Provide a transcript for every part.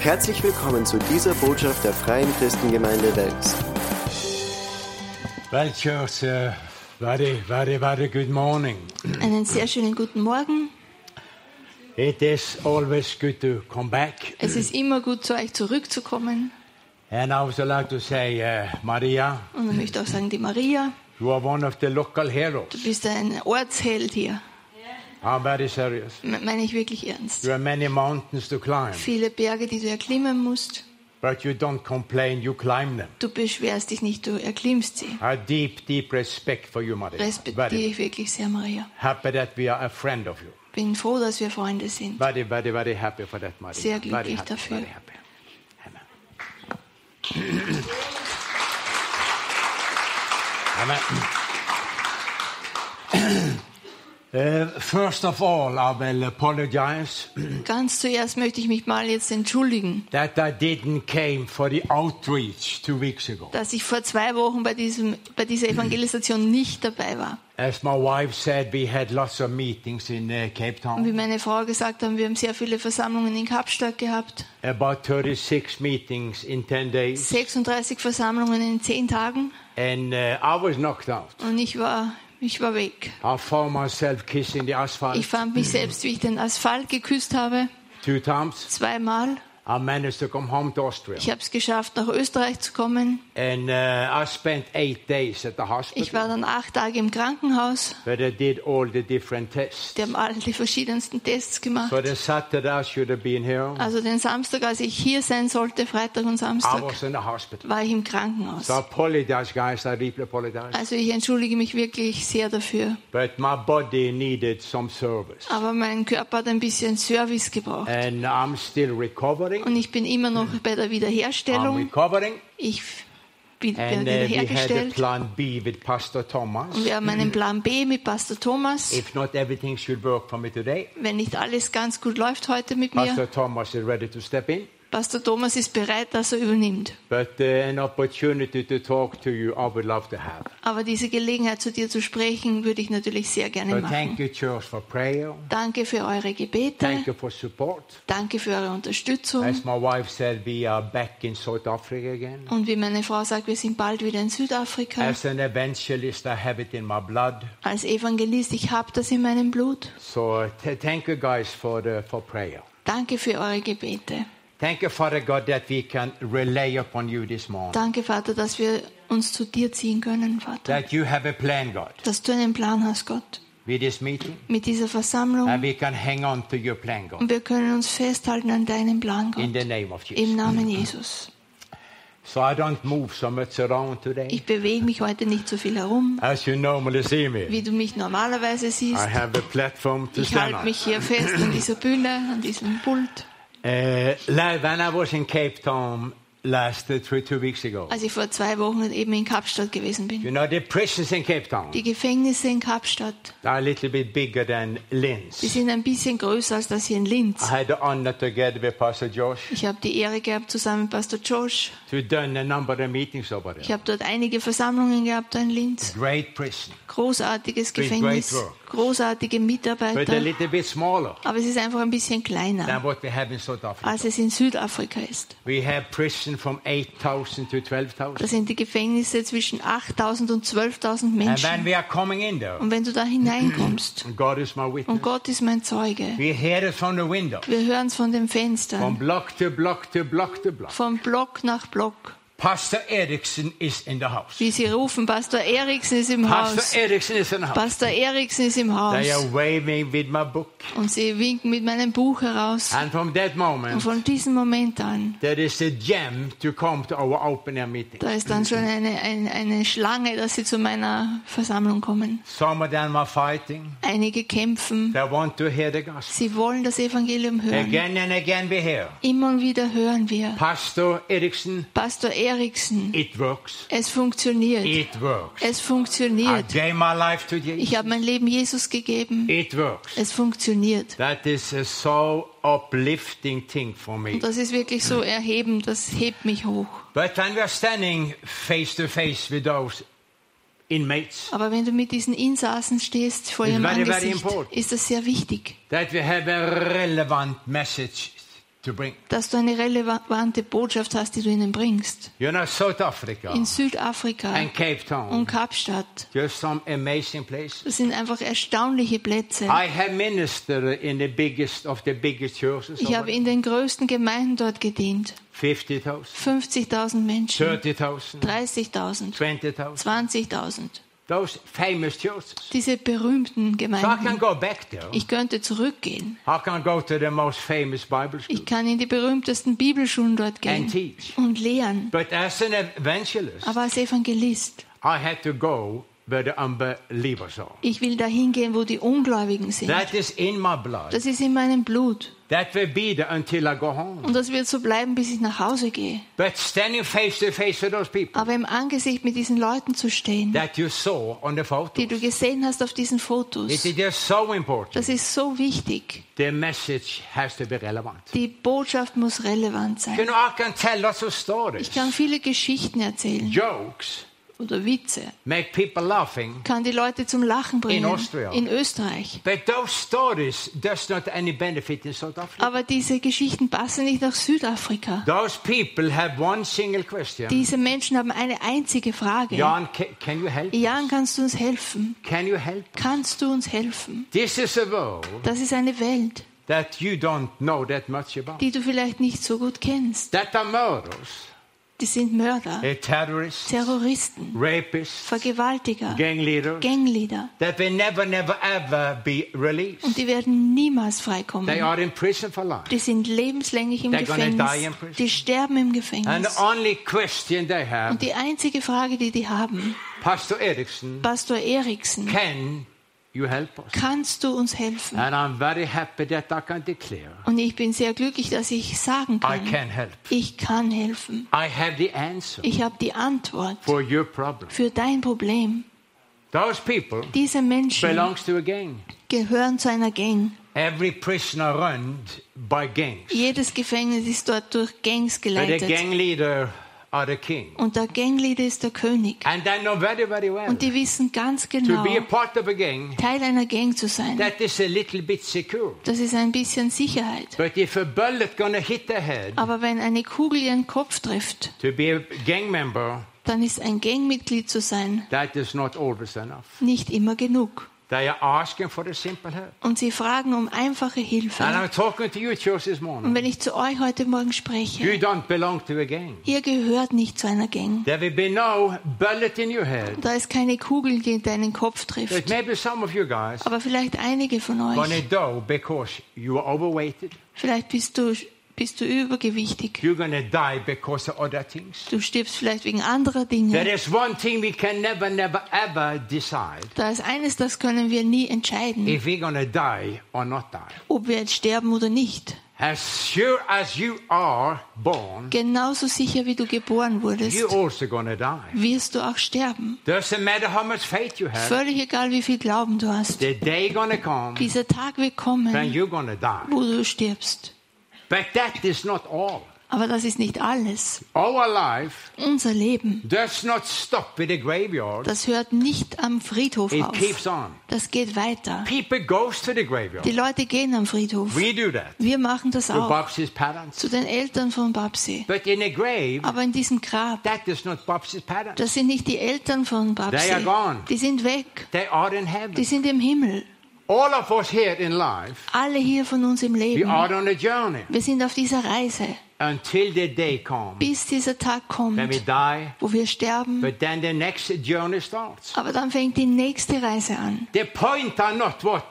Herzlich willkommen zu dieser Botschaft der Freien Christengemeinde Wels. Well, church, uh, very, very, very good morning. Einen sehr schönen guten Morgen. It is always good to come back. Es ist immer gut, zu euch zurückzukommen. And I also like to say, uh, Maria, Und ich möchte auch sagen, die Maria, you are one of the local heroes. du bist ein Ortsheld hier. I'm very serious. Me- Meine ich wirklich ernst. You have many mountains to climb, Viele Berge, die du erklimmen musst. but you don't complain, you climb them. Du beschwerst dich nicht, du erklimmst sie. Have deep, deep respect for you, Maria. Respektiere ich wirklich sehr, Maria. happy that we are a friend of you. Bin froh, dass wir Freunde sind. Very, very, very happy for that, Maria. Sehr glücklich happy, dafür. Very happy. Amen. Amen. Uh, first of all, I will apologize Ganz zuerst möchte ich mich mal jetzt entschuldigen, that I didn't came for the outreach two weeks ago. dass ich vor zwei Wochen bei, diesem, bei dieser Evangelisation nicht dabei war. As my wife said, we had lots of meetings in uh, Cape Und wie Town. meine Frau gesagt hat, wir haben sehr viele Versammlungen in Kapstadt gehabt. About 36 meetings in 10 days. 36 Versammlungen in zehn Tagen. And uh, I was knocked out. Und ich war, ich war weg. I found myself kissing the asphalt Ich fand mich selbst, wie ich den Asphalt geküsst habe, two times. zweimal. I managed to come home to Austria. Ich habe es geschafft, nach Österreich zu kommen. And uh, I spent eight days at the Ich hospital war dann acht Tage im Krankenhaus. where they did all the different tests. Die haben alle die verschiedensten Tests gemacht. So the Saturday I should have been here. Also den Samstag, als ich hier sein sollte, Freitag und I Samstag, was in the hospital. war ich im Krankenhaus. So I apologize, guys. I deeply apologize. Also ich entschuldige mich wirklich sehr dafür. But my body needed some service. Aber mein Körper hat ein bisschen Service gebraucht. And I'm still recovering. Und ich bin immer noch bei der Wiederherstellung. Ich bin And uh, wiederhergestellt. plan B with Pastor Thomas. Und wir haben einen Plan B mit Pastor Thomas. If not everything should work for me today, Wenn nicht alles ganz gut läuft heute mit mir, Pastor Thomas is ready to step in. Pastor Thomas ist bereit, dass er übernimmt. But uh, an opportunity to talk to you, I would love to have. Aber diese Gelegenheit, zu dir zu sprechen, würde ich natürlich sehr gerne But thank machen. you. Danke für eure Gebete. Thank you for support. Danke für eure Unterstützung. As my wife said, we are back in South Africa again. Und wie meine Frau sagt, wir sind bald wieder in Südafrika. As an evangelist, I have it in my blood. Als Evangelist, ich habe das in meinem Blut. So th- thank you, guys, for the, for prayer. Danke für eure Gebete. Thank you, Father God, that we can rely upon you this morning. Danke, Vater, dass wir uns zu dir ziehen können, Vater. That you have a plan, God, Dass du einen Plan hast, Gott, with this meeting, mit dieser Versammlung. and we can hang on to your plan, God, Und wir können uns festhalten an deinem Plan, in the Gott. name of Im Jesus. Namen Jesus. So I don't move so much around today, Ich bewege mich heute nicht so viel herum, as you normally see me. wie du mich normalerweise siehst. I have a platform to Ich halte mich hier fest an dieser Bühne, an diesem Pult. Uh, la- when I was in Cape Town last three, two weeks ago, Als ich vor zwei Wochen eben in Kapstadt gewesen bin. you know the prisons in Cape Town Die Gefängnisse in Kapstadt, are a little bit bigger than die Linz. sind ein bisschen größer als das hier in I Linz. had the honor together with Pastor Josh Ich habe die Ehre gehabt, zusammen mit Pastor Josh. to done a number of meetings over Ich there. habe dort einige Versammlungen gehabt in Linz. Great prison, Großartiges Great Gefängnis, work. Großartige Mitarbeiter. Aber es ist einfach ein bisschen kleiner, als es in Südafrika ist. We have prison from 8,000 to Da 12,000. sind die Gefängnisse zwischen 8000 und 12.000 And when Menschen. there, Und wenn du da hineinkommst, und Gott ist mein Zeuge, wir hören es von den from Fenstern, block to block to block to block. von Block nach Block, Pastor Erickson is in the house. wie sie rufen, Pastor Eriksen ist im Haus. Pastor Erickson is in the house. Pastor Eriksen ist im Haus. They are waving with my book. Und sie winken mit meinem Buch heraus. And from that Und moment, von diesem Moment an, there is a gem to come to our open air meeting. da ist dann schon eine, eine, eine Schlange, dass sie zu meiner Versammlung kommen. Some of them are fighting. Einige kämpfen. They want to hear the gospel. Sie wollen das Evangelium hören. Again and again we hear. Immer und wieder hören wir. Pastor Erickson, Pastor Eriksen, it works. es funktioniert. It works. Es I funktioniert. gave my life to Ich Jesus. habe mein Leben Jesus gegeben. It works. Es funktioniert. That is a so uplifting thing for me. Und das ist wirklich so erhebend, das hebt mich hoch. But when we are standing face to face with those inmates, Aber wenn du mit diesen Insassen stehst vor ihrem very, very Angesicht, important. ist das sehr wichtig, that we have a relevant message. Dass du eine relevante Botschaft hast, die du ihnen bringst. You know, In Südafrika und Kapstadt. Das sind einfach erstaunliche Plätze. I have ministered in the biggest of the biggest churches. Ich habe in den größten Gemeinden dort gedient. 50,000, 50.000 Menschen, 30,000, 30.000, 20,000. 20.000. Those famous churches. Diese berühmten So I can Gemeinden. go back there. Ich könnte zurückgehen. I can go to the most famous Bible school Ich kann in die berühmtesten Bibelschulen dort and gehen teach. und lehren. But as an evangelist, Aber als Evangelist, I had to go where the unbelievers are. ich will dahin gehen, wo die Ungläubigen sind. That is in my blood. Das ist in meinem Blut. That will be there until I go home. Und das wird so bleiben, bis ich nach Hause gehe. But standing face to face with those people Aber im Angesicht mit diesen Leuten zu stehen, that you saw on the die du gesehen hast auf diesen Fotos, it is just so important. das ist so wichtig. The message has to be relevant. Die Botschaft muss relevant sein. know, I can tell lots of stories. Ich kann viele Geschichten erzählen Jokes oder Witze. make people laughing, Kann die Leute zum Lachen bringen. Austria. In Österreich. but those stories does not any benefit in South Africa. Aber diese Geschichten passen nicht nach Südafrika. Those people have one single question. Diese Menschen haben eine einzige Frage. Jan, ca- can you help? Jan, kannst du uns helfen? Can you help? Kannst du uns helfen? This is a world Das ist eine Welt, that you don't know that much about. die du vielleicht nicht so gut kennst. That are murderers, Die sind Mörder, Terroristen, rapists, Vergewaltiger, Gangleader. that never, never, ever be released. Und die werden niemals They freikommen. are in prison for life. Die sind lebenslänglich im They're gonna die Gefängnis. prison. Die sterben im And Gefängnis. the only question they have, Und die einzige Frage, die die haben, Pastor Erickson, Pastor Eriksen, can? Kannst du uns helfen? And I'm very happy that I can declare Und ich bin sehr glücklich, dass ich sagen I kann, can help. ich kann helfen. I have the answer Ich habe die Antwort for your problem. für dein Problem. Those people Diese Menschen belongs to a gang. gehören zu einer Gang. Every prisoner run by gangs. Jedes Gefängnis ist dort durch Gangs But the geleitet. gang leader are the king. Und der Gangleader ist der König. And they know very, very well Und die wissen ganz to genau, be a part of a gang, Teil einer Gang zu sein. that is a little bit secure. Das ist ein bisschen Sicherheit. But if a bullet gonna hit their head, Aber wenn eine Kugel ihren Kopf trifft, to be a gang member, dann ist ein Gangmitglied zu sein that is not always enough. nicht immer genug. They are asking for the simple help. Und sie fragen um einfache And Hilfe. I'm talking to you, church, this Und wenn ich zu euch heute Morgen You spreche, don't belong to a gang. ihr gehört nicht zu einer Gang. There will be no bullet in your head. Da ist keine Kugel, die deinen Kopf But trifft. maybe some of you guys Aber vielleicht einige von euch, die because you are overweighted. vielleicht bist du, bist du übergewichtig. You're gonna die because of other things. Du stirbst vielleicht wegen anderer There Dinge. is one thing we can never, never, ever decide Da ist eines, das können wir nie entscheiden, if we're gonna die or not die. ob wir jetzt sterben oder nicht. As sure as you are born, Genauso sicher wie du geboren wurdest, you're also gonna die. wirst du auch sterben. Doesn't matter how much faith you have. Völlig egal, wie viel Glauben du hast. The day gonna come Dieser Tag wird when kommen, you're gonna die. wo du stirbst. But that is not all. Aber das ist nicht alles. Our life Unser Leben, does not stop with the graveyard. das hört nicht am Friedhof It auf. keeps on. Das geht weiter. People goes to the graveyard. Die Leute gehen am Friedhof. We do that. Wir machen das auch. Zu den Eltern von Babsi. But in a grave, Aber in diesem Grab, that is not Babsi's parents. das sind nicht die Eltern von They Babsi. are gone. Die sind weg. They are in Die sind im Himmel. All of us here in life, Alle hier von uns im we Leben. are on a journey Wir sind auf dieser Reise, until the day comes bis dieser Tag kommt, when we die. wo wir sterben. But then the next journey starts. Aber dann fängt die nächste Reise an. The point are not what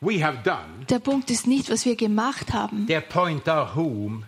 we have done. Der Punkt ist nicht, was wir gemacht haben. The point are whom we.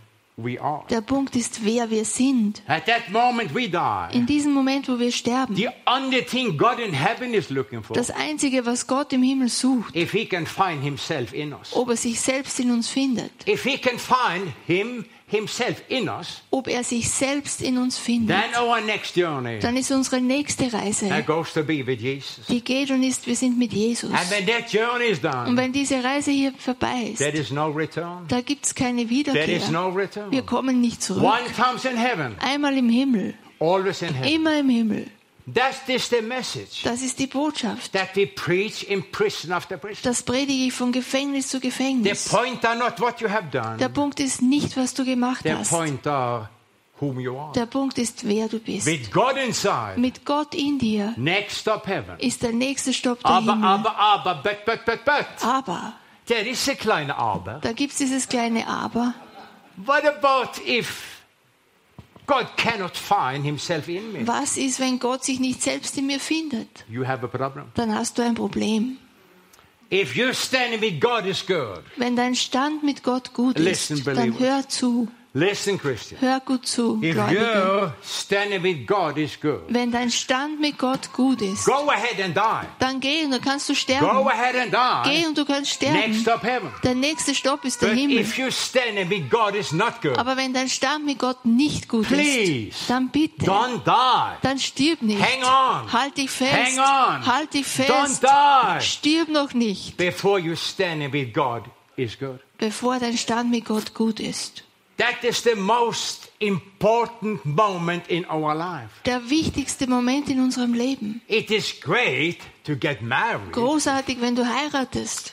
Der Punkt ist, wer wir sind. At that moment we die. In diesem Moment, wo wir sterben. The only thing God in heaven is looking for, Das Einzige, was Gott im Himmel sucht, if He can find Himself in us, ob er sich selbst in uns findet, if He can find Him Himself in us, ob er sich selbst in uns findet, then our next journey dann ist unsere nächste that Reise, goes to be with Jesus. die geht und ist, wir sind mit Jesus. And when that journey is Und done, wenn diese Reise hier vorbei ist, there is no return. da gibt es keine There is Wiederkehr. no Wir return. kommen nicht zurück. One comes in heaven, Einmal im Himmel, always in heaven. immer im Himmel. That is the message Das ist die Botschaft. that we preach in prison after prison. Das predige ich von Gefängnis zu The Gefängnis. point are not what you have done. Der Punkt ist nicht, was du gemacht The hast. point are whom you are. Der Punkt ist, wer du bist. With God inside, Mit Gott in dir next stop heaven. ist der nächste Stopp der Aber, Himmel. aber, aber, but, but, but, but. Aber, There is a kleine Aber. da gibt es dieses kleine Aber. What about if God cannot find himself in me? Was ist, wenn Gott sich nicht selbst in mir findet? You have a problem. Dann hast du ein Problem. If you're standing with God is good. Wenn dein Stand mit Gott gut Listen, ist, dann hör zu. Listen, Christian. Hör gut zu, If Gläubige. with God is good. Wenn dein Stand mit Gott gut ist, Go ahead and die. dann geh und dann kannst du Go sterben. ahead and Geh die. und du kannst Next sterben. stop heaven. Der nächste Stopp ist der But Himmel. if you're standing with God is not good. Aber wenn dein Stand mit Gott nicht gut Please, ist, dann bitte, Don't die. dann stirb nicht. Hang on. Halt dich fest. Hang on. Halt dich Don't fest. die. Stirb noch nicht, Before you standing with God is good. bevor dein Stand mit Gott gut ist. That is the most important moment in our life. Der wichtigste Moment in unserem Leben. It is great to get married. Großartig, wenn du heiratest.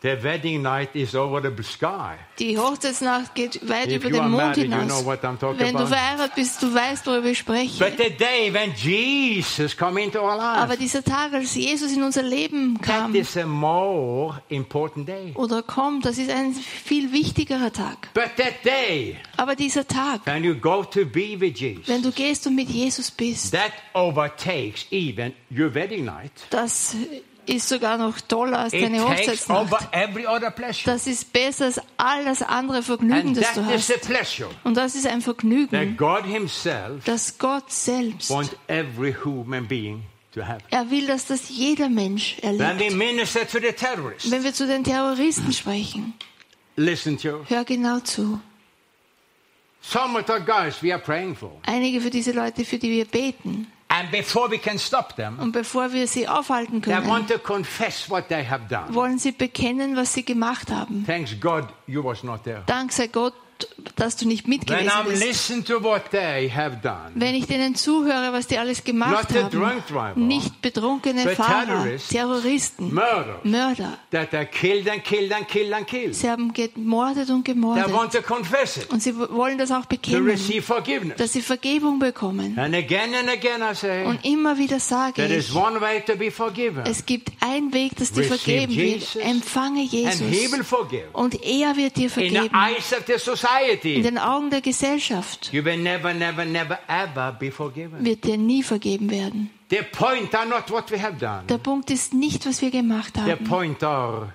The wedding night is over the sky. Die Hochzeitsnacht geht weit If über you den Mond married, you hinaus. know I'm talking Wenn du verheiratet bist, du weißt, worüber ich spreche. But the day when Jesus come into our Aber life, dieser Tag, als Jesus in unser Leben kam that is a more important day. oder kommt, das ist ein viel wichtigerer Tag. But that day Aber dieser Tag, when you go to be with Jesus, wenn du gehst und mit Jesus bist, that overtakes even your wedding night. das ist sogar noch toller als deine Hochzeitsnacht. Das ist besser als all das andere Vergnügen, And das du hast. Und das ist ein Vergnügen, God Himself das Gott selbst, wants every human being to have. er will, dass das jeder Mensch erlebt. Wenn wir zu den Terroristen sprechen, hör genau zu. Einige für diese Leute, für die wir beten. And before we can stop them, Und bevor wir sie aufhalten they können, want to confess what they have done. wollen sie bekennen, was sie gemacht haben. Thanks God you was not there. Dank sei Gott, dass du nicht mit When gewesen I'm bist. Wenn ich denen zuhöre, was die alles gemacht haben, nicht betrunkene Fahrer, Terroristen, Mörder, sie haben gemordet und gemordet. Und sie wollen das auch bekennen, dass sie Vergebung bekommen. Und immer wieder sage ich, es gibt einen Weg, dass dir vergeben wird. Empfange Jesus. Und er wird dir In the vergeben. eyes of the society, den Augen der Gesellschaft you will never, never, never, ever be forgiven. wird dir nie vergeben werden. The point are not what we have done. Der Punkt ist nicht, was wir gemacht The haben. point are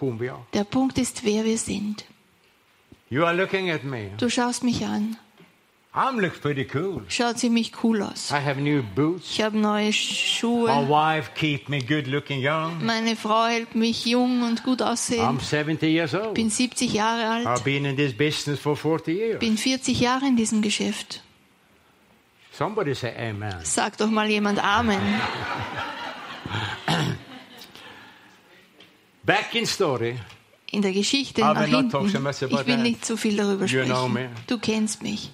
whom we are. Der Punkt ist, wer wir sind. You are looking at me. Du schaust mich an. I'm look pretty cool. Schaut ziemlich cool aus. I have new boots. Ich habe neue My Schuhe. wife keep me good looking young. Meine Frau hält mich jung und gut I'm aussehen. 70 years old. Bin 70 Jahre alt. I've been in this business for 40 years. Bin 40 Jahre in diesem Geschäft. Somebody say amen. Sag doch mal jemand Amen. Back in story. In der Geschichte I nach will not talk so hinten. much about Ich will nicht zu viel darüber You know me. sprechen. Du kennst mich.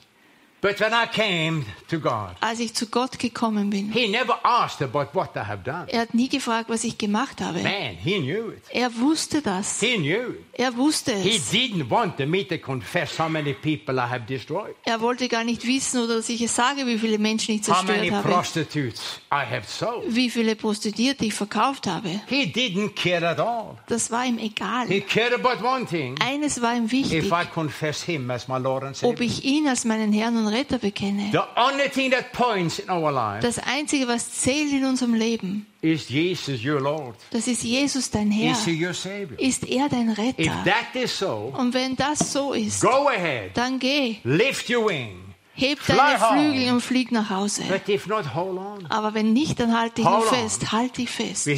But when I came to God, Als ich zu Gott gekommen bin, He never asked about what I have done. er hat nie gefragt, was ich gemacht habe. Man, He knew it. Er wusste das. He knew it. Er wusste He es. didn't want me to confess how many people I have destroyed. Er wollte gar nicht wissen oder dass ich es sage, wie viele Menschen ich How many zerstört habe. prostitutes I have sold. Wie viele Prostituierte ich verkauft habe. He didn't care at all. Das war ihm egal. He cared about one thing. Eines war ihm wichtig, If I confess Him as my Lord and ob Savior. ich ihn als meinen Herrn und Retter bekenne. The only thing that points in our life Das Einzige, was zählt in unserem Leben, is Jesus your Lord. das ist Jesus, dein Herr. Is He your Savior? Ist er dein If Retter? that is so, Und wenn das so ist, go ahead, dann geh, lift your wing. heb deine. Flügel und flieg nach Hause. But if not, hold on. Aber wenn nicht, dann halt dich nur Hold on. fest, halt dich fest. Und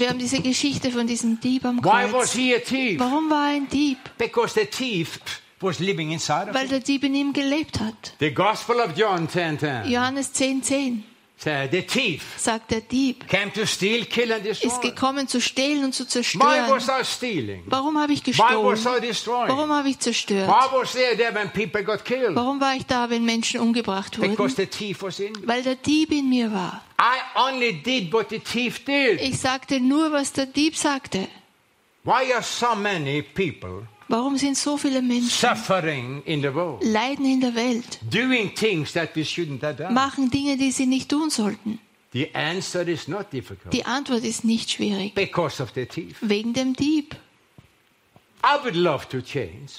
wir haben diese Geschichte von diesem Dieb am Kreuz. Warum war er ein Dieb? Because the thief was living inside of Weil him. der Dieb in ihm gelebt hat. The Gospel of John 10 10. Johannes 10, 10. So the thief sagt der Dieb, came to steal, kill, and ist destroy. gekommen zu stehlen und zu Why zerstören. was I stealing? Warum habe ich Why was gestohlen? I destroying? Warum habe ich zerstört? Why was there there when people got killed? Warum war ich da, wenn Menschen umgebracht Because wurden? the thief was in me. Weil der Dieb in mir war. I only did what the thief did. Ich sagte nur, was der Dieb sagte. Why are so many people Warum sind so viele Menschen in the world? leiden in der Welt, machen Dinge, die sie nicht tun sollten? Die Antwort ist nicht schwierig. Because of the thief. Wegen dem Dieb. I would love to change.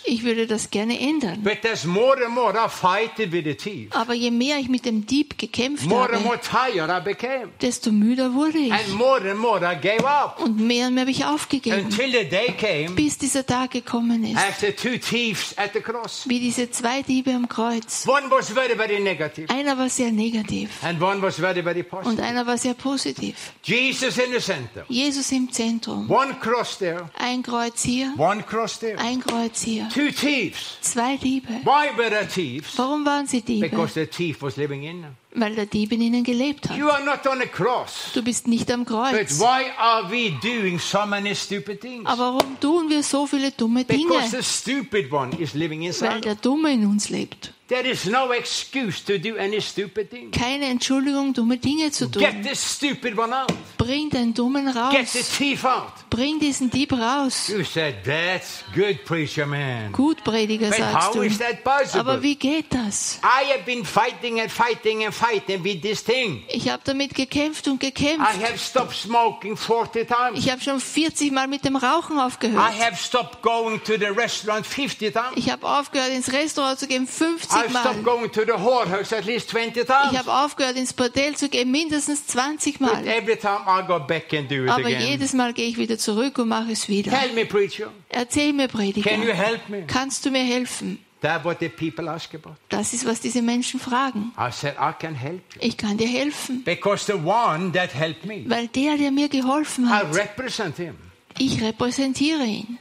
Ich würde das gerne ändern. But as more and more I fight with the thief, Aber je mehr ich mit dem Dieb gekämpft more and more habe, tired I became. desto müder wurde ich. And more and more I gave up. Und mehr und mehr habe ich aufgegeben, Until the day came bis dieser Tag gekommen ist. after two thieves at the cross. Wie diese zwei Diebe am Kreuz. One was very, very negative, Einer war sehr negativ and one was very, very und einer war sehr positiv. Jesus in the center. Jesus im Zentrum. One cross there, Ein Kreuz hier, one cross there. ein Kreuz hier. Two thieves. Zwei Diebe. Why were there thieves? Warum waren sie Diebe? Because the thief was living in them. Weil der Dieb in ihnen gelebt hat. You are not on a cross. Du bist nicht am But Kreuz. why are we doing so many stupid things? Aber warum tun wir so viele dumme Because Dinge? the stupid one is living Weil inside. der Dumme in uns lebt. There is no excuse to do any stupid thing. Keine Entschuldigung, dumme Dinge zu Get tun. this stupid one out. Bring den Dummen Get the raus. thief out. Bring diesen Dieb raus. You said, that's good, preacher man. Gut, Prediger, But sagst how du. is that possible? Aber wie geht das? I have been fighting and fighting and fighting with this thing. Ich habe damit gekämpft und I gekämpft. have stopped smoking 40 times. Ich habe schon 40 Mal mit dem Rauchen I aufgehört. have stopped going to the restaurant 50 times. Ich habe aufgehört, ins Restaurant zu gehen, 50 I've stopped Mal. going to the whorehouse at least 20 Ich times. habe aufgehört, ins Bordell zu gehen, mindestens 20 But Mal. every time I go back and do it Aber again. jedes Mal gehe ich wieder zurück und mache es wieder. Tell me, preacher, Erzähl mir, can you Prediger, help me? kannst du mir helfen? That's what the people ask about. Das ist, was diese Menschen fragen. I said, I can help you. Ich kann dir helfen. Because the one that helped me, Weil der, der mir geholfen I hat, represent him. ich repräsentiere ihn.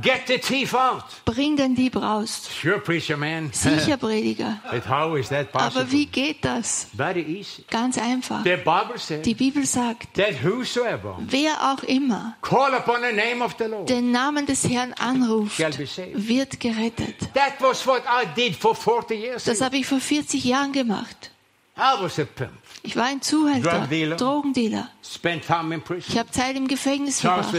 Get the thief out. Bring den Dieb raus. Sure, preacher man. Sicher, Prediger. but how is that Aber possible? wie geht das? Very easy. Ganz einfach. The Bible says Die Bibel sagt, that whosoever wer auch immer call upon the name of the Lord den Namen des Herrn anruft, shall be saved. wird gerettet. That was what I did for 40 years. Das habe ich vor 40 Jahren gemacht. I was a pimp. Ich war ein Zuhälter, Drug dealer. Drogendealer. Spent time in Ich prison. habe Zeit im Gefängnis verbracht,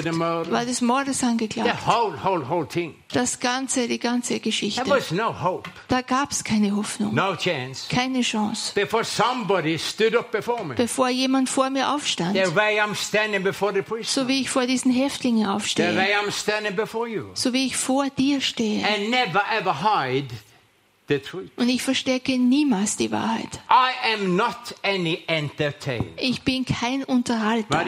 war des Mordes The angeklagt. whole, whole, whole thing. Das ganze, die ganze There Geschichte. was no hope, Da gab es keine Hoffnung, no chance. keine Chance. Before somebody stood up before me. Bevor jemand vor mir aufstand, The way I'm standing before the priest. so wie ich vor diesen Häftlingen The aufstehe, way I'm standing before you. so wie ich vor dir stehe. And never ever hide the. Und ich verstecke niemals die Wahrheit. I am not any entertainer. Ich bin kein Unterhalter.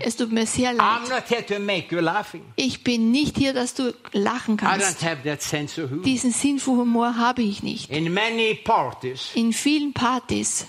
Es tut mir sehr I'm leid. not here to make you laughing. Ich bin nicht hier, dass du lachen I kannst. don't have that sense of humor. Diesen Sinn für Humor habe ich nicht. In many parties, In vielen Partys,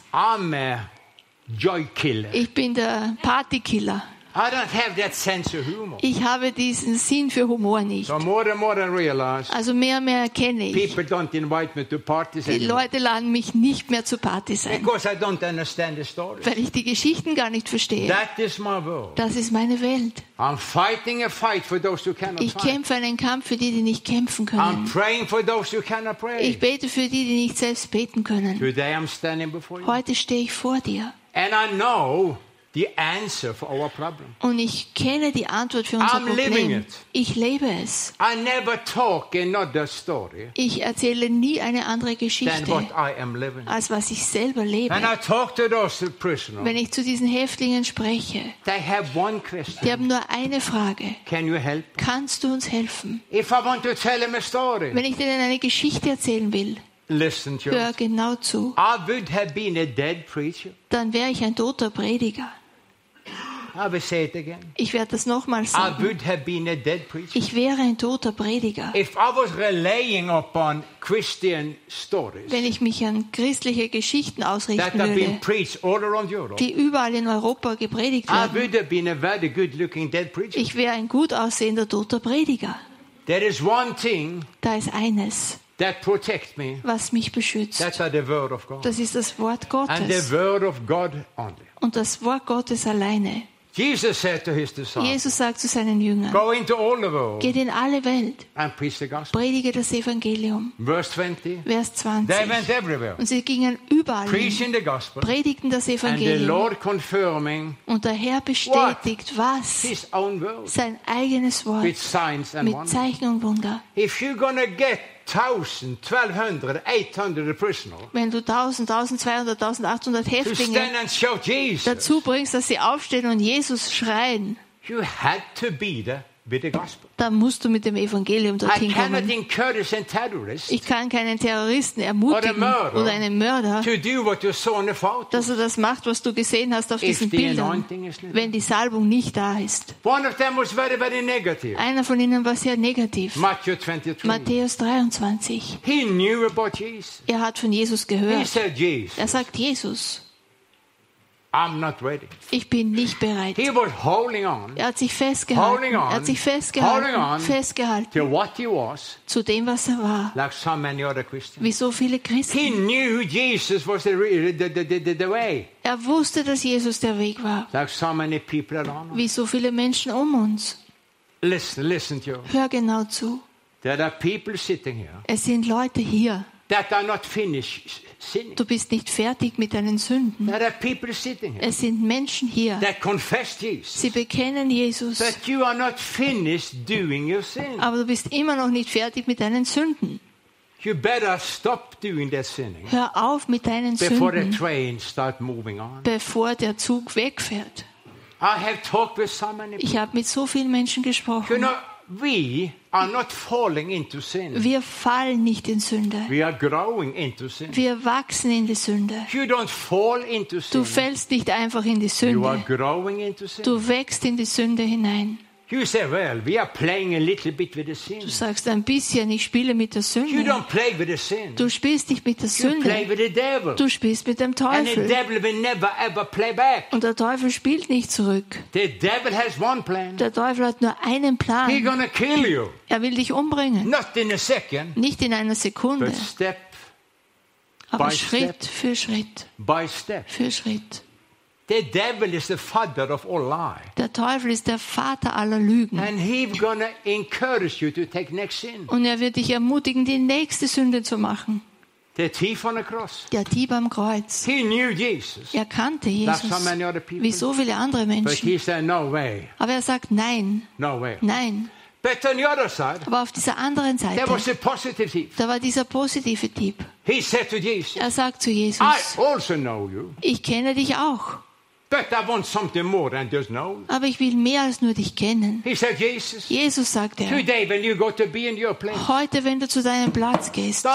ich bin der Partykiller. I don't have that sense of humor. Ich habe diesen Sinn für Humor nicht. So more and more I realize Also mehr und mehr erkenne ich. people don't invite me to parties Die anymore Leute laden mich nicht mehr zu Partys ein, because I don't understand the story. weil ich die Geschichten gar nicht verstehe. That is my world. Das ist meine Welt. I'm fighting a fight for those who cannot Ich kämpfe einen Kampf für die, die nicht kämpfen I'm können. praying for those who cannot pray. Ich bete für die, die nicht selbst beten können. Today I'm standing before you. Heute stehe ich vor dir And I know the answer for our problem. und ich kenne die Antwort für unser I'm living Problem. it. Ich lebe es. I never talk another story Ich erzähle nie eine andere than Geschichte, what I am living. als was ich selber lebe. When I talk to those prisoners, Wenn ich zu diesen Häftlingen spreche, they have one die question. haben nur eine Frage. Can you help? Kannst du uns helfen? If I want to tell them a story, Wenn ich denen eine Geschichte erzählen will, listen, hör genau zu. I would have been a dead preacher. Dann wäre ich ein toter Prediger. I will say it again. Ich werde das nochmal sagen. Ich wäre ein toter Prediger. If I was relying upon Christian stories Wenn ich mich an christliche Geschichten ausrichten würde, die überall in Europa gepredigt I werden, would have been a very good looking dead preacher. ich wäre ein gut aussehender toter Prediger. There is one thing Da ist eines, that protects me. was mich beschützt. That's by the word of God. Das ist das Wort And the Gottes. word of God only. Und das Wort Gottes alleine. Jesus said to his disciples, Jesus sagt zu seinen Jüngern, Go into all the world geht in alle Welt, and preach the gospel. predige das Evangelium. Verse 20. Vers They went 20. everywhere, Und sie gingen überall hin, preaching the gospel, predigten das and the Evangelium. Lord confirming Und der Herr bestätigt, was? his own word Sein eigenes with Wort signs and mit. Zeichen und Wunder. If you're to get 1,000, 1,200, 800 prisoners Wenn du 1000, 1200, 1800 to stand Häftlinge dazu bringst, dass sie aufstehen und Jesus schreien, you had to be there. Dann musst du mit dem Evangelium dorthin kommen. Ich kann keinen Terroristen ermutigen Oder einen Mörder, dass er das macht, was du gesehen hast auf diesen Bildern, wenn die Salbung nicht da ist. Einer von ihnen war sehr negativ. Matthew 23. Matthäus 23. He knew about Jesus. Er hat von Jesus gehört. Er sagt, Jesus. Ich bin nicht bereit. He was holding on Er hat sich festgehalten. Er hat sich festgehalten. Festgehalten to what he was, zu dem, was er war. like so many other Christians. Wie so viele He Christen. knew Jesus was the, the, the, the, the way, Er wusste, dass Jesus der Weg war. like so many people around us. Wie so viele Menschen um uns. Listen, listen Hör genau zu. There are people sitting here Es sind Leute hier. that are not finished. Du bist nicht fertig mit deinen Sünden. There are people sitting here Es sind Menschen hier. that confess Jesus, Sie bekennen Jesus. you. Aber du bist immer noch nicht fertig mit deinen Sünden. You better stop doing that sinning Hör auf mit deinen before the Sünden, train start moving on. bevor der Zug wegfährt. I have talked with so many people. Ich habe mit so vielen Menschen You gesprochen. know, we Wir fallen nicht in Sünde. Wir wachsen in die Sünde. Du fällst nicht einfach in die Sünde. Du wächst in die Sünde hinein. You say, well, we are playing a little bit with the sin. Du sagst ein bisschen, ich spiele mit der You Sünde. don't play with the sin. Du spielst nicht mit der You play Sünde. with the devil. Du spielst mit dem And the Teufel. devil will never ever play back. Und der Teufel spielt nicht zurück. The devil has one plan. Der Teufel hat nur einen He's Plan. gonna kill you. Er will dich umbringen. Not in a second, Nicht in einer Sekunde, but step aber Schritt für Schritt step. für Schritt. The devil is the father of all lie. Der Teufel ist der Vater aller Lügen. And he's gonna encourage you to take next sin. Und er wird dich ermutigen, die nächste Sünde zu machen. The thief on the cross. Der Dieb am Kreuz. He knew Jesus. Er kannte Like so Jesus, many other people. wie so viele andere But Menschen. he said, no way, Aber er sagt nein, no way. nein. But on the other side, Aber auf dieser anderen there was Seite, a positive thief. da war dieser positive Dieb. He said to Jesus, Er sagt zu Jesus, I also know you, ich kenne dich auch, aber ich will mehr als nur dich kennen. Jesus, Jesus sagt er, today when you go to be in your place, heute, wenn du zu deinem Platz gehst,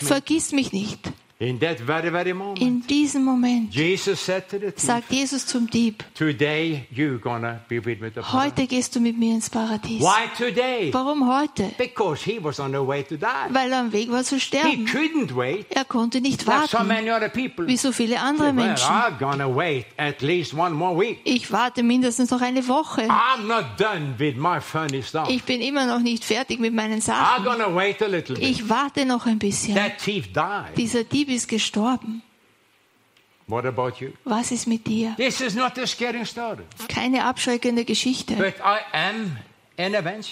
vergiss mich nicht. In that very, very moment, In diesem Moment Jesus said to the thief, sagt Jesus zum Dieb, today you're gonna be with me. paradise." heute gehst du mit mir ins Paradies. Why today? Warum heute? Because he was on the way to die. Weil er am Weg war zu He sterben. couldn't wait. Er konnte nicht Like so warten, many other people. wie so viele andere Well, Menschen. I'm gonna wait at least one more week. Ich warte mindestens noch eine Woche. I'm not done with my funny stuff. Ich bin immer noch nicht fertig mit meinen I'm Sachen. gonna wait a little bit. Ich warte noch ein bisschen. That thief died. Dieser Dieb ist gestorben. What about you? Was ist mit dir? This is not a scary story. Keine abschreckende Geschichte. But I am.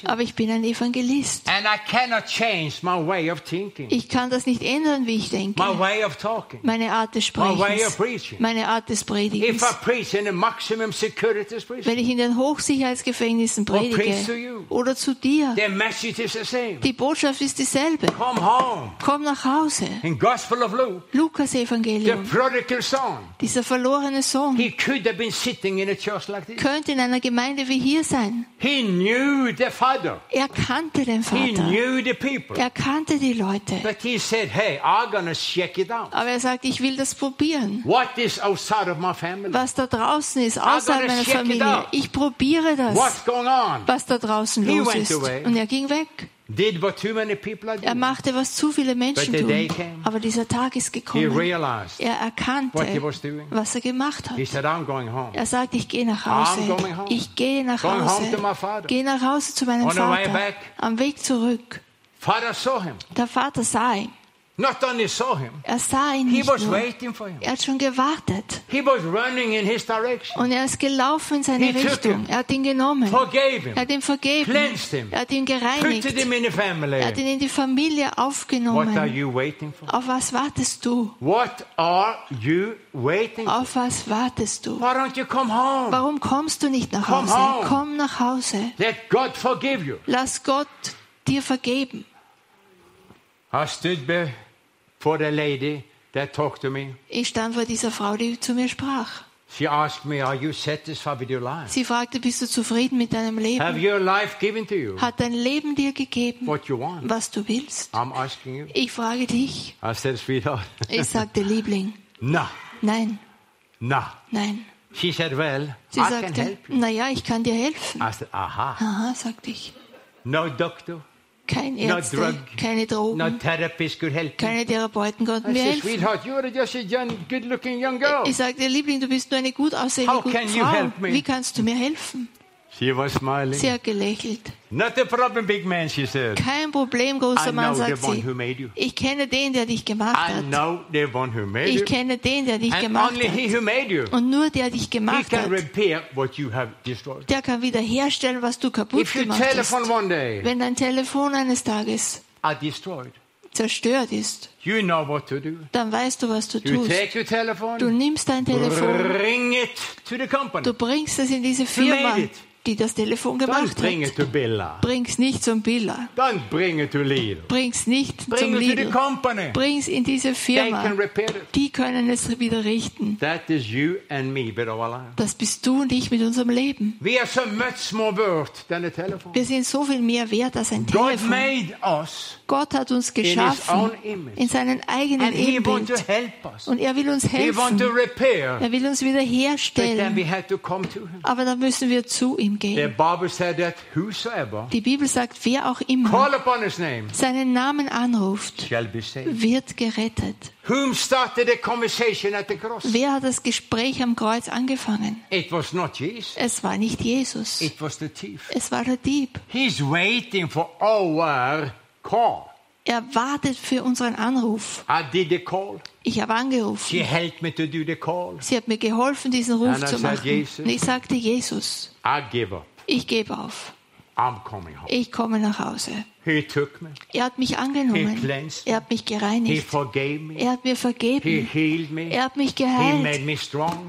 Aber ich bin ein Evangelist. And I cannot change my way of thinking, Ich kann das nicht ändern, wie ich denke. my way of talking. Meine Art des My way of Sprechens. preaching. Meine Art des If Predigens. I preach in a maximum security prison, Wenn ich in den Hochsicherheitsgefängnissen Or preach to predige you. oder zu dir, the message is the same. die Botschaft ist dieselbe. Come home. Komm nach Hause. In Gospel of Luke, Lukas the Evangelium. Dieser verlorene Sohn he could have been sitting in a church like this. könnte in einer Gemeinde wie hier sein. He knew. Er kannte den He Vater. knew the people. Er kannte die Leute. But he said, hey, I'm going to check it out. Aber er sagt, ich will das probieren. What is outside of my family? Was da draußen ist, außerhalb meiner Familie. Ich probiere das, was da draußen He los went ist. away. Und er ging weg. Did what too many people are Er machte, was zu viele Menschen tun. Aber dieser Tag ist gekommen. Er erkannte, was er gemacht hat. Er sagt, ich gehe nach Hause. Ich gehe nach Hause. Gehe nach Hause zu meinem Vater. back. Am Weg zurück. Der Vater sah ihn. Not only saw him, Er sah ihn he nicht was nur. waiting for him. Er hat schon gewartet. He was running in his direction. Und er ist gelaufen in seine Richtung. Er hat ihn genommen. Er hat ihn vergeben. Er hat ihn gereinigt. Er hat ihn in die Familie What are aufgenommen. you waiting for? Auf was wartest du? What are you waiting for? Auf was wartest du? Why don't you come home? Warum kommst du nicht nach Come Hause? home. Komm nach Hause. Let God forgive you. Lass Gott dir vergeben. I stood before the lady that talked to me. Ich stand vor dieser Frau, die zu mir sprach. She asked me, Are you satisfied with your life? Sie fragte, bist du zufrieden mit deinem Have Leben? your life given to you Hat dein Leben dir gegeben, what you want? was du willst? I'm asking you. Ich frage dich. I said, Sweetheart, Ich sagte, Liebling, no, nein, no. nein. She said, Well, Sie I can sagte, help you. naja, ich kann dir helfen. I said, Aha. Aha, sagte ich. No doctor, Kein No Ärzte, drug. keine no Drogen, you. keine Therapeuten konnten mir helfen. Young, girl. Ich sagte, Liebling, du bist nur eine gut aussehende How gute Frau. Wie kannst du mir helfen? She was smiling. Sie hat gelächelt. Not a problem, big man, she said. Kein Problem, I großer Mann, know the sagt one sie. who made you. Ich kenne den, der dich gemacht I hat. know the one who made you. Ich kenne den, der dich And gemacht only he hat. who made you. Und nur der dich He gemacht can hat, repair what you have destroyed. der kann wiederherstellen, was du kaputt If your gemacht hast. telephone one day Wenn dein Telefon eines Tages are destroyed, zerstört ist, you know what to do. dann weißt du, was du You tust. take your telephone, Du nimmst dein Telefon, bring it to the company. du bringst es in diese Firma? Die das Telefon gemacht bring hat. it to Billa. Bring's nicht zum Billa, Don't bring it to Lidl. bring's nicht Bring zum it to the Lidl, company. bring's in diese They can Firma. repair it. Die können es wieder richten. That is you and me with our life. Das bist du und ich mit unserem Leben. We are so much more worth than a telephone. Wir sind so viel mehr wert als ein God Telefon. made us Gott hat uns in His geschaffen own image. in seinen eigenen And Ebenbild. Und er will uns helfen. Er will uns wiederherstellen. Aber dann müssen wir zu ihm The gehen. Bible said that whosoever Die Bibel sagt, wer auch immer seinen Namen anruft, wird gerettet. Wer hat das Gespräch am Kreuz angefangen? Es war nicht Jesus. Es war der Dieb. He's waiting for our call. Er wartet für unseren Anruf. I did the call. Ich habe She angerufen. helped me to do the call. Sie hat mir geholfen, diesen Ruf And I zu said, machen. Jesus. Und ich sagte, Jesus, I give up. ich gebe auf. I'm coming home. Ich komme nach Hause. Er hat mich angenommen. Er hat mich gereinigt. Er hat mir vergeben. Er hat mich geheilt.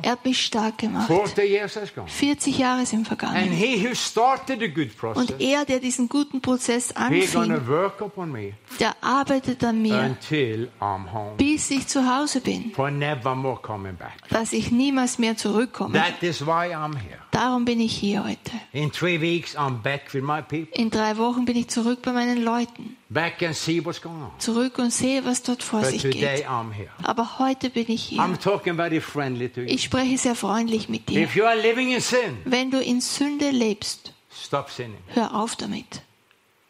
Er hat mich stark gemacht. 40 years has gone. 40 Jahre sind vergangen. Und er, der diesen guten Prozess anfing, der arbeitet an mir, until I'm home. bis ich zu Hause bin, dass ich niemals mehr zurückkomme. That is why I'm here. Darum bin ich hier heute. In three weeks, I'm back with my people. In drei Wochen bin ich zurück bei meinen Leuten. Back and see what's going on. Zurück und sehe, was dort vor But sich geht. Aber heute bin ich hier. I'm talking very friendly to you. Ich spreche sehr freundlich mit dir. If you are living in sin, Wenn du in Sünde lebst, stop sinning. hör auf damit.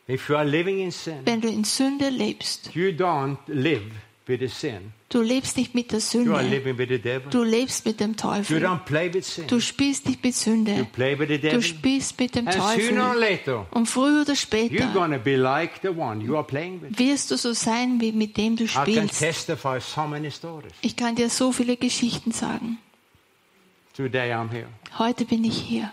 If you are living in sin, Wenn du in Sünde lebst, you don't live with the sin. Du lebst nicht mit der Sünde. Du lebst mit dem Teufel. Du spielst nicht mit Sünde. Du spielst mit dem Teufel. later, Und früher oder später wirst du so sein, wie mit dem du spielst. Ich kann dir so viele Geschichten sagen. Today I'm here, Heute bin ich hier.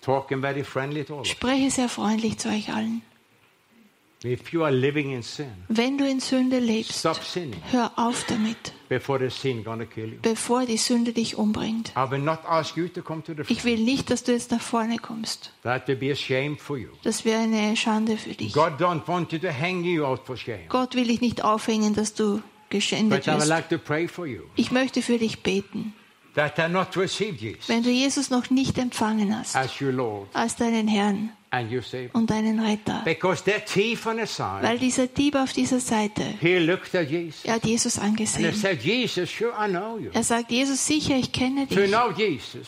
talking very friendly to all of you. Spreche sehr freundlich zu euch allen. If you are living in sin, Wenn du in Sünde lebst, stop sinning hör auf damit, before the sin going to kill you. bevor die Sünde dich umbringt. I will not ask you to come to the Ich will nicht, dass du jetzt nach vorne kommst. That will be a shame for you. Das wäre eine Schande für dich. God don't want you to hang you out for shame. Gott will dich nicht aufhängen, dass du geschändet But I would wirst. like to pray for you Ich möchte für dich beten. That have not received Jesus Wenn du Jesus noch nicht empfangen hast as your Lord als deinen Herrn and your Savior. und deinen Retter, Because that thief on the side, weil dieser Dieb auf dieser Seite, he looked at Jesus er hat Jesus angesehen. said, Jesus, sure, I know you. Er sagt, Jesus, sicher, ich kenne dich.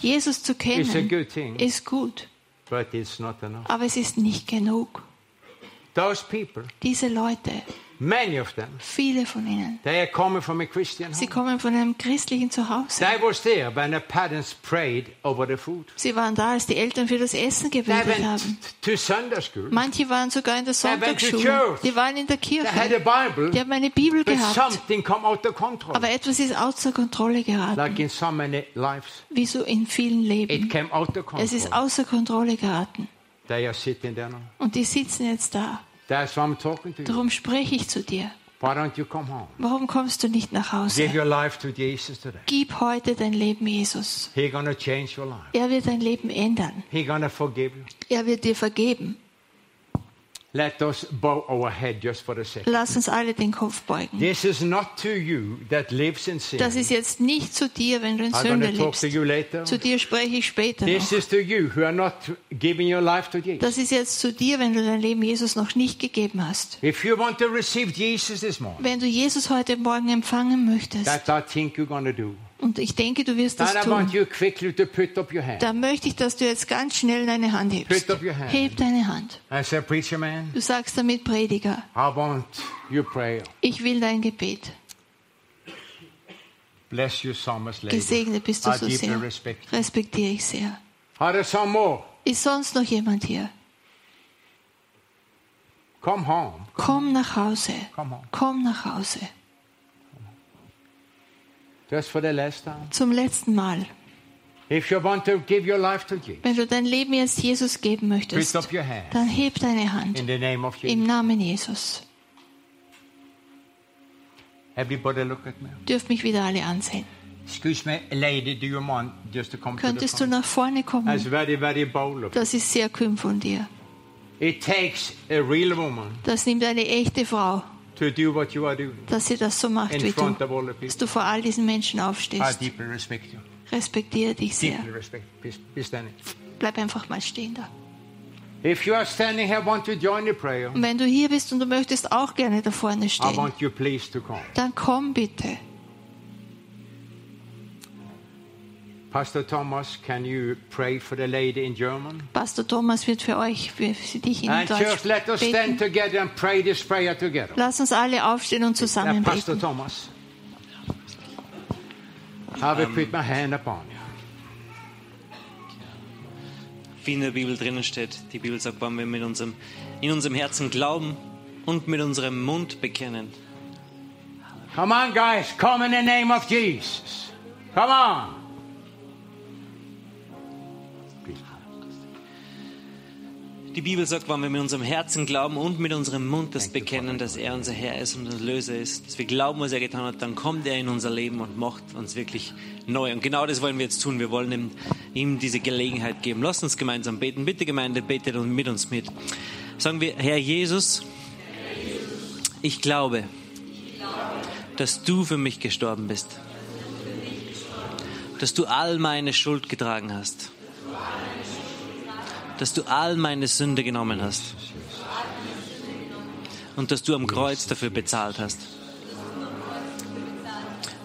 Jesus zu kennen good thing, ist gut, but it's not enough. aber es ist nicht genug. Those people, Diese Leute, many of them, viele von ihnen, they are coming from a Christian sie kommen von einem christlichen Zuhause. They was there when the parents prayed over the food. Sie waren da, als die Eltern für das Essen They gebetet went haben. to Sunday school. Manche waren sogar in der Sonntagsschule. Die waren in der They had a Kirche. Bible, Die haben eine Bibel but gehabt. something come out of control. Aber etwas ist außer Kontrolle geraten. Like in so many lives, Wie so in vielen it Leben. came out of Es ist control. außer Kontrolle geraten. They are sitting there now. Und die sitzen jetzt da. Darum spreche ich zu dir. Why don't you come home? Warum kommst du nicht nach Give Hause? your life to Jesus today. Gib heute dein Leben Jesus. Er wird dein Leben ändern. Er wird dir vergeben. Lass uns alle den Kopf beugen. This is not to you that lives in sin. Das ist jetzt nicht zu dir, wenn du in I'm Sünde going to talk lebst. to you later. Zu dir spreche ich später This noch. is to you who are not giving your life to Jesus. Das ist jetzt zu dir, wenn du dein Leben Jesus noch nicht gegeben hast. If you want to receive Jesus this morning, Wenn du Jesus heute Morgen empfangen möchtest, that I think you're going to do, und ich denke, du wirst das tun, you quickly to put up your hand. dann möchte ich, dass du jetzt ganz schnell deine Hand hebst. Heb deine Hand. I say, preacher man, Du sagst damit, Prediger, ich will dein Gebet. Gesegnet bist du so sehr. Respektiere ich sehr. Are there some more? Ist sonst noch jemand hier? Komm nach Hause. Komm nach Hause. Just for the last time. Zum letzten Mal. If you want to give your life to Jesus, Wenn du dein Leben jetzt Jesus geben möchtest, put up your hand dann heb deine Hand in the name of Jesus. im Namen Jesus. Everybody look at me. Dürft mich wieder alle ansehen. Excuse me, lady, do you mind just to come to the Könntest du nach vorne That's kommen? very, very bold. Das ist sehr kühn von dir. It takes a real woman Das nimmt eine echte Frau, to do what you are doing dass sie das so macht wie du. Dass du vor all diesen Menschen aufstehst. Respektiere dich sehr. Bleib einfach mal stehen da. If you are standing here, want to join the prayer, Und wenn du hier bist und du möchtest auch gerne da vorne stehen, dann komm bitte. Pastor Thomas, can you pray for the lady in German? Pastor Thomas wird für euch, für, dich in And Deutsch church, let us stand beten. together and pray this prayer together. Lass uns alle aufstehen und zusammen Uh, Pastor beten. Thomas, I will put my hand upon you. wie in der Bibel drinnen steht. Die Bibel sagt, wenn wir mit unserem, in unserem Herzen glauben und mit unserem Mund bekennen. Come on, guys, come in the name of Jesus. Come on. Die Bibel sagt, wenn wir mit unserem Herzen glauben und mit unserem Mund das bekennen, dass er unser Herr ist und unser Löser ist, dass wir glauben, was er getan hat, dann kommt er in unser Leben und macht uns wirklich neu. Und genau das wollen wir jetzt tun. Wir wollen ihm, ihm diese Gelegenheit geben. Lasst uns gemeinsam beten. Bitte Gemeinde, betet und mit uns mit. Sagen wir, Herr Jesus, ich glaube, dass du für mich gestorben bist. Dass du all meine Schuld getragen hast. Dass du all meine Sünde genommen hast. Und dass du am Kreuz dafür bezahlt hast.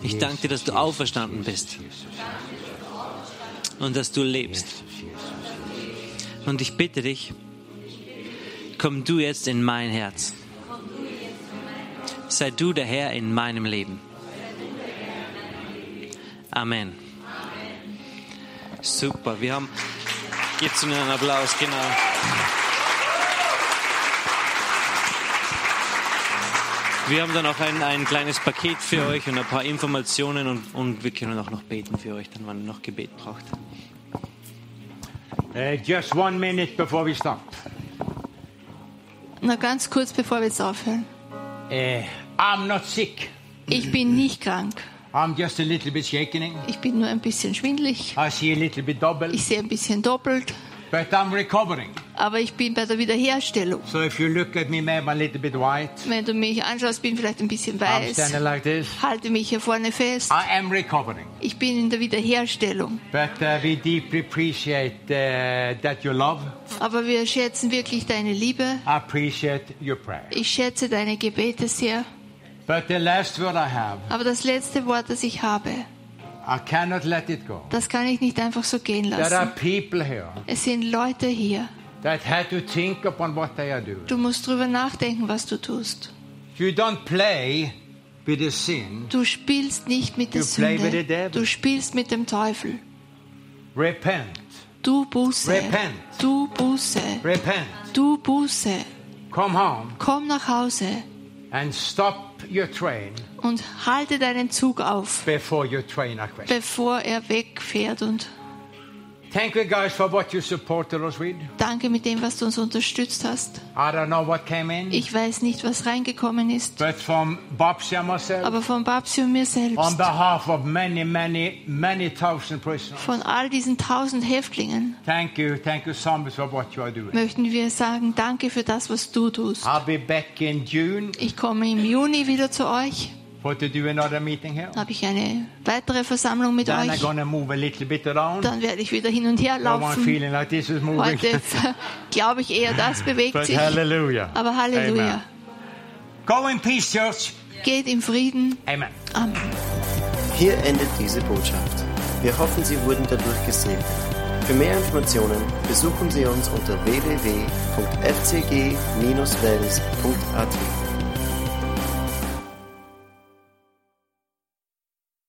Ich danke dir, dass du auferstanden bist. Und dass du lebst. Und ich bitte dich, komm du jetzt in mein Herz. Sei du der Herr in meinem Leben. Amen. Super, wir haben. Gebt ihnen einen Applaus, genau. Wir haben dann auch ein, ein kleines Paket für euch und ein paar Informationen und, und wir können auch noch beten für euch, dann, wenn ihr noch Gebet braucht. Uh, just one minute before we stop. Na ganz kurz, bevor wir jetzt aufhören. Uh, I'm not sick. Ich bin nicht krank. I'm just a little bit shaking. Ich bin nur ein bisschen schwindlig. I see a little bit double, Ich sehe ein bisschen doppelt. but I'm recovering. Aber ich bin bei der Wiederherstellung. So if you look at me, maybe a little bit white. Wenn du mich anschaust, bin ich vielleicht ein bisschen I'm standing weiß. like this. Halte mich hier vorne fest. I am recovering. Ich bin in der Wiederherstellung. But uh, we deeply appreciate uh, that you love. Aber wir schätzen wirklich deine Liebe. I appreciate your prayer. Ich schätze deine Gebete sehr. But the last word I have, Aber das letzte Wort, das ich habe, I cannot let it go. das kann ich nicht einfach so gehen There are lassen. people here Es sind Leute hier, that had to think upon what they are doing. Du musst drüber nachdenken, was du tust. You don't play with the sin. Du spielst nicht mit der You play with the Sünde. devil. Du spielst mit dem Teufel. Repent. Du Buße. Repent. Du Buße. Repent. Du Buße. Come home Komm nach Hause and stop train und halte deinen Zug auf, before your train are crashed. bevor er wegfährt. Und Thank you guys for what you supported us with. danke mit dem, was du uns unterstützt hast. I don't know what came in, Ich weiß nicht, was reingekommen ist, but from Babsi and myself, aber von Babsi und mir on selbst, behalf of many, many, many thousand prisoners, von all diesen tausend Häftlingen, thank you, thank you so much for what you are doing. möchten wir sagen, danke für das, was du tust. I'll be back in June Ich komme im Juni wieder zu euch. Habe ich eine weitere Versammlung mit Then I'm euch. gonna move a little bit around. Dann werde ich wieder hin und her No one laufen. feeling like this is moving. Heute glaube ich eher, das bewegt But sich. hallelujah. Aber Halleluja. Amen. Go in peace, church. Geht im Frieden. Amen. Amen. Hier endet diese Botschaft. Wir hoffen, Sie wurden dadurch gesegnet. Für mehr Informationen besuchen Sie uns unter www.fcg-wells.at.